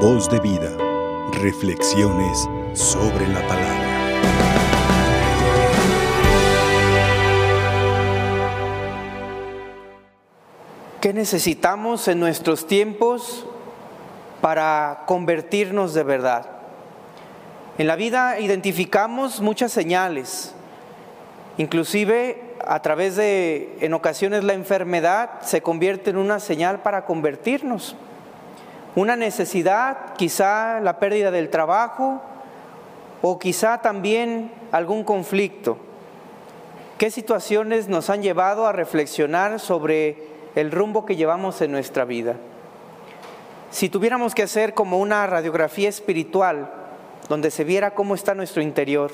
Voz de vida. Reflexiones sobre la palabra. ¿Qué necesitamos en nuestros tiempos para convertirnos de verdad? En la vida identificamos muchas señales, inclusive a través de, en ocasiones la enfermedad se convierte en una señal para convertirnos. Una necesidad, quizá la pérdida del trabajo o quizá también algún conflicto. ¿Qué situaciones nos han llevado a reflexionar sobre el rumbo que llevamos en nuestra vida? Si tuviéramos que hacer como una radiografía espiritual, donde se viera cómo está nuestro interior,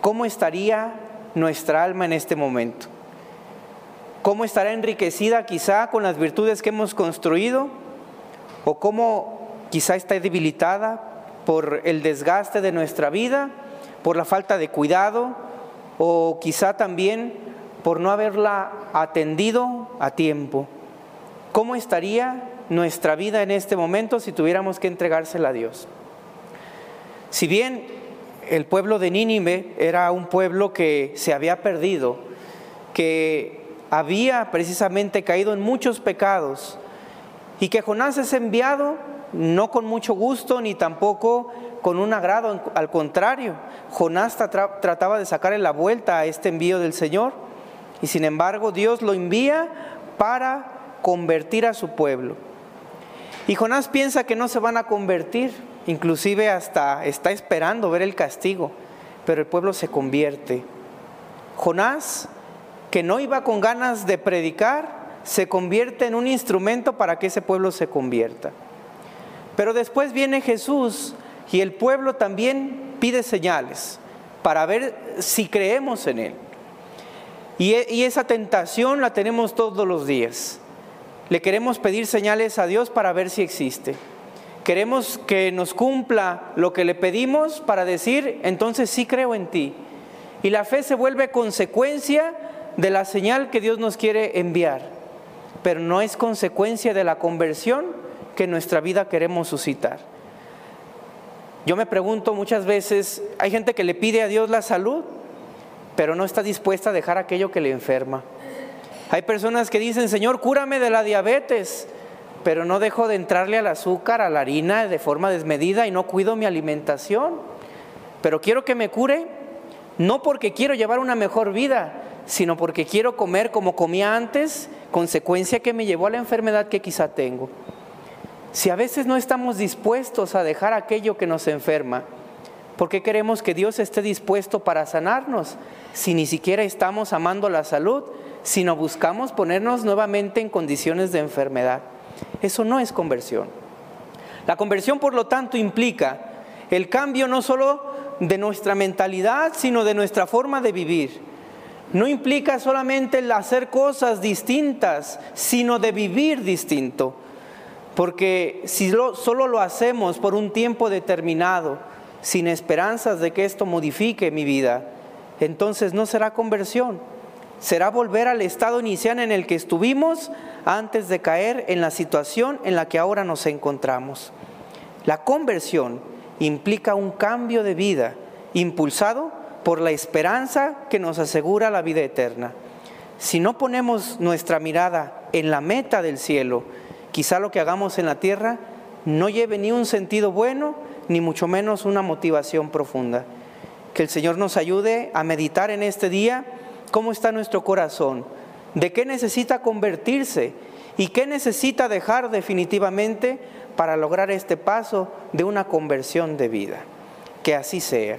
cómo estaría nuestra alma en este momento, cómo estará enriquecida quizá con las virtudes que hemos construido o cómo quizá está debilitada por el desgaste de nuestra vida, por la falta de cuidado o quizá también por no haberla atendido a tiempo. ¿Cómo estaría nuestra vida en este momento si tuviéramos que entregársela a Dios? Si bien el pueblo de Nínive era un pueblo que se había perdido, que había precisamente caído en muchos pecados y que Jonás es enviado no con mucho gusto ni tampoco con un agrado, al contrario, Jonás trataba de sacarle la vuelta a este envío del Señor y sin embargo Dios lo envía para convertir a su pueblo. Y Jonás piensa que no se van a convertir, inclusive hasta está esperando ver el castigo, pero el pueblo se convierte. Jonás, que no iba con ganas de predicar, se convierte en un instrumento para que ese pueblo se convierta. Pero después viene Jesús y el pueblo también pide señales para ver si creemos en Él. Y, y esa tentación la tenemos todos los días. Le queremos pedir señales a Dios para ver si existe. Queremos que nos cumpla lo que le pedimos para decir, entonces sí creo en ti. Y la fe se vuelve consecuencia de la señal que Dios nos quiere enviar, pero no es consecuencia de la conversión que nuestra vida queremos suscitar. Yo me pregunto muchas veces, hay gente que le pide a Dios la salud, pero no está dispuesta a dejar aquello que le enferma. Hay personas que dicen, Señor, cúrame de la diabetes, pero no dejo de entrarle al azúcar, a la harina de forma desmedida y no cuido mi alimentación. Pero quiero que me cure, no porque quiero llevar una mejor vida, sino porque quiero comer como comía antes, consecuencia que me llevó a la enfermedad que quizá tengo. Si a veces no estamos dispuestos a dejar aquello que nos enferma, ¿por qué queremos que Dios esté dispuesto para sanarnos si ni siquiera estamos amando la salud, sino buscamos ponernos nuevamente en condiciones de enfermedad? Eso no es conversión. La conversión, por lo tanto, implica el cambio no solo de nuestra mentalidad, sino de nuestra forma de vivir. No implica solamente el hacer cosas distintas, sino de vivir distinto. Porque si solo lo hacemos por un tiempo determinado, sin esperanzas de que esto modifique mi vida, entonces no será conversión, será volver al estado inicial en el que estuvimos antes de caer en la situación en la que ahora nos encontramos. La conversión implica un cambio de vida impulsado por la esperanza que nos asegura la vida eterna. Si no ponemos nuestra mirada en la meta del cielo, quizá lo que hagamos en la tierra no lleve ni un sentido bueno, ni mucho menos una motivación profunda. Que el Señor nos ayude a meditar en este día cómo está nuestro corazón, de qué necesita convertirse y qué necesita dejar definitivamente para lograr este paso de una conversión de vida. Que así sea.